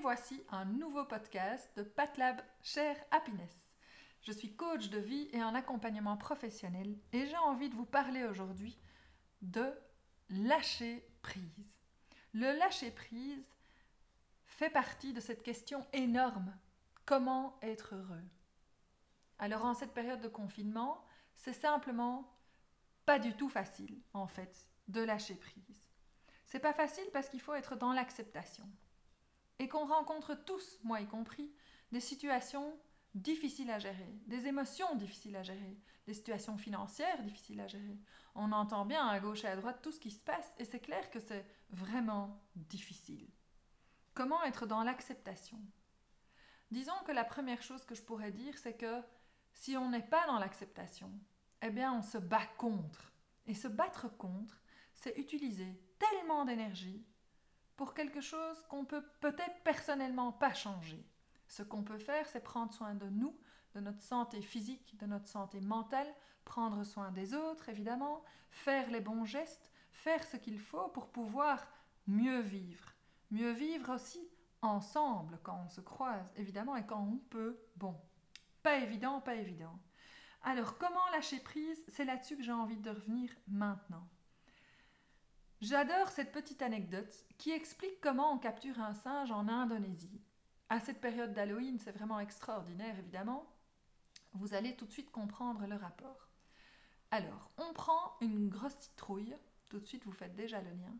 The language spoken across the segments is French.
voici un nouveau podcast de PatLab Share Happiness. Je suis coach de vie et en accompagnement professionnel et j'ai envie de vous parler aujourd'hui de lâcher prise. Le lâcher prise fait partie de cette question énorme comment être heureux? Alors en cette période de confinement, c'est simplement pas du tout facile en fait de lâcher prise. C'est pas facile parce qu'il faut être dans l'acceptation. Et qu'on rencontre tous, moi y compris, des situations difficiles à gérer, des émotions difficiles à gérer, des situations financières difficiles à gérer. On entend bien à gauche et à droite tout ce qui se passe et c'est clair que c'est vraiment difficile. Comment être dans l'acceptation? Disons que la première chose que je pourrais dire, c'est que si on n'est pas dans l'acceptation, eh bien on se bat contre. Et se battre contre, c'est utiliser tellement d'énergie pour quelque chose qu'on peut peut-être personnellement pas changer. Ce qu'on peut faire, c'est prendre soin de nous, de notre santé physique, de notre santé mentale, prendre soin des autres, évidemment, faire les bons gestes, faire ce qu'il faut pour pouvoir mieux vivre. Mieux vivre aussi ensemble quand on se croise, évidemment, et quand on peut. Bon, pas évident, pas évident. Alors, comment lâcher prise? C'est là-dessus que j'ai envie de revenir maintenant. J'adore cette petite anecdote qui explique comment on capture un singe en Indonésie. À cette période d'Halloween, c'est vraiment extraordinaire évidemment. Vous allez tout de suite comprendre le rapport. Alors, on prend une grosse citrouille, tout de suite vous faites déjà le lien.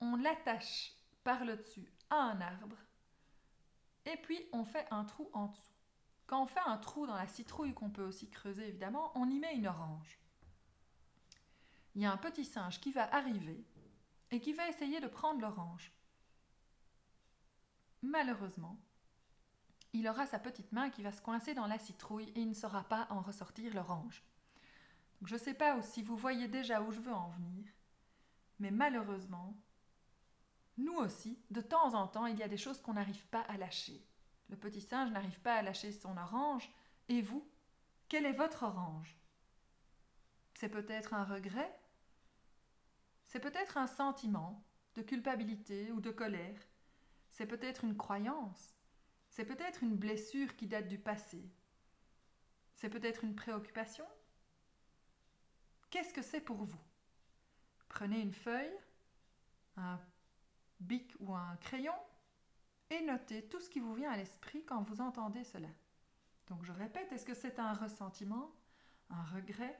On l'attache par le dessus à un arbre et puis on fait un trou en dessous. Quand on fait un trou dans la citrouille qu'on peut aussi creuser évidemment, on y met une orange il y a un petit singe qui va arriver et qui va essayer de prendre l'orange. Malheureusement, il aura sa petite main qui va se coincer dans la citrouille et il ne saura pas en ressortir l'orange. Je ne sais pas si vous voyez déjà où je veux en venir, mais malheureusement, nous aussi, de temps en temps, il y a des choses qu'on n'arrive pas à lâcher. Le petit singe n'arrive pas à lâcher son orange, et vous, quel est votre orange? C'est peut-être un regret c'est peut-être un sentiment de culpabilité ou de colère. C'est peut-être une croyance. C'est peut-être une blessure qui date du passé. C'est peut-être une préoccupation. Qu'est-ce que c'est pour vous? Prenez une feuille, un bic ou un crayon et notez tout ce qui vous vient à l'esprit quand vous entendez cela. Donc je répète, est-ce que c'est un ressentiment, un regret,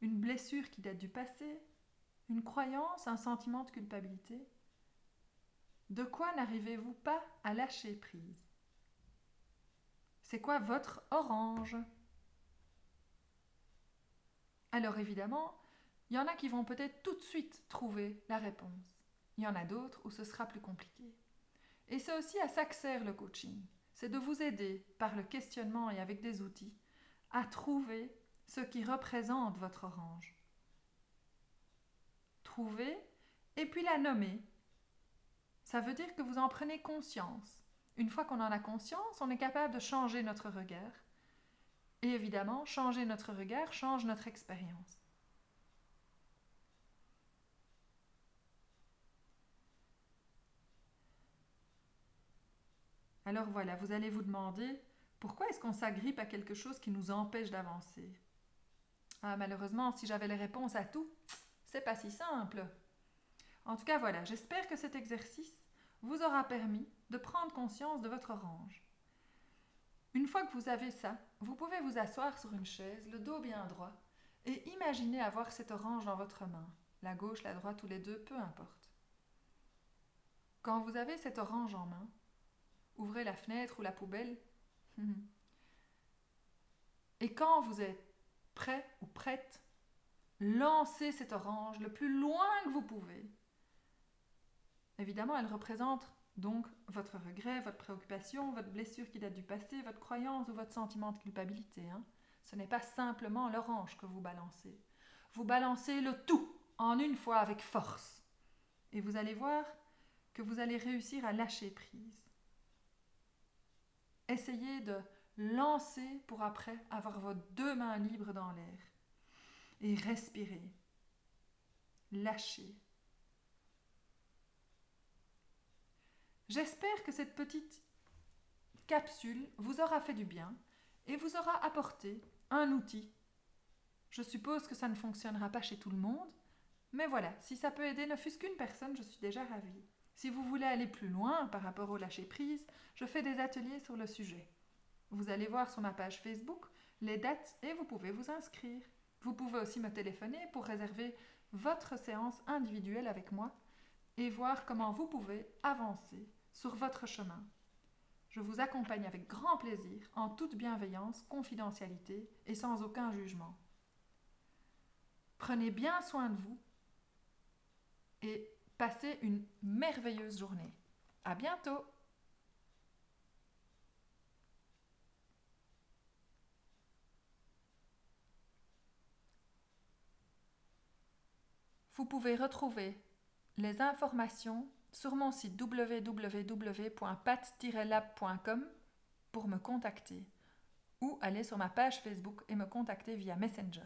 une blessure qui date du passé, une croyance, un sentiment de culpabilité De quoi n'arrivez-vous pas à lâcher prise? C'est quoi votre orange? Alors évidemment, il y en a qui vont peut-être tout de suite trouver la réponse. Il y en a d'autres où ce sera plus compliqué. Et c'est aussi à ça que sert le coaching. C'est de vous aider par le questionnement et avec des outils à trouver ce qui représente votre orange et puis la nommer. Ça veut dire que vous en prenez conscience. Une fois qu'on en a conscience, on est capable de changer notre regard. Et évidemment, changer notre regard change notre expérience. Alors voilà, vous allez vous demander pourquoi est-ce qu'on s'agrippe à quelque chose qui nous empêche d'avancer? Ah, malheureusement, si j'avais les réponses à tout, c'est pas si simple. En tout cas, voilà, j'espère que cet exercice vous aura permis de prendre conscience de votre orange. Une fois que vous avez ça, vous pouvez vous asseoir sur une chaise, le dos bien droit, et imaginer avoir cette orange dans votre main, la gauche, la droite ou les deux, peu importe. Quand vous avez cette orange en main, ouvrez la fenêtre ou la poubelle, et quand vous êtes prêt ou prête Lancez cette orange le plus loin que vous pouvez. Évidemment, elle représente donc votre regret, votre préoccupation, votre blessure qui date du passé, votre croyance ou votre sentiment de culpabilité. Hein. Ce n'est pas simplement l'orange que vous balancez. Vous balancez le tout en une fois avec force. Et vous allez voir que vous allez réussir à lâcher prise. Essayez de lancer pour après avoir vos deux mains libres dans l'air et respirez. Lâchez. J'espère que cette petite capsule vous aura fait du bien et vous aura apporté un outil. Je suppose que ça ne fonctionnera pas chez tout le monde, mais voilà, si ça peut aider ne fût-ce qu'une personne, je suis déjà ravie. Si vous voulez aller plus loin par rapport au lâcher-prise, je fais des ateliers sur le sujet. Vous allez voir sur ma page Facebook les dates et vous pouvez vous inscrire. Vous pouvez aussi me téléphoner pour réserver votre séance individuelle avec moi et voir comment vous pouvez avancer sur votre chemin. Je vous accompagne avec grand plaisir, en toute bienveillance, confidentialité et sans aucun jugement. Prenez bien soin de vous et passez une merveilleuse journée. À bientôt! Vous pouvez retrouver les informations sur mon site www.pat-lab.com pour me contacter ou aller sur ma page Facebook et me contacter via Messenger.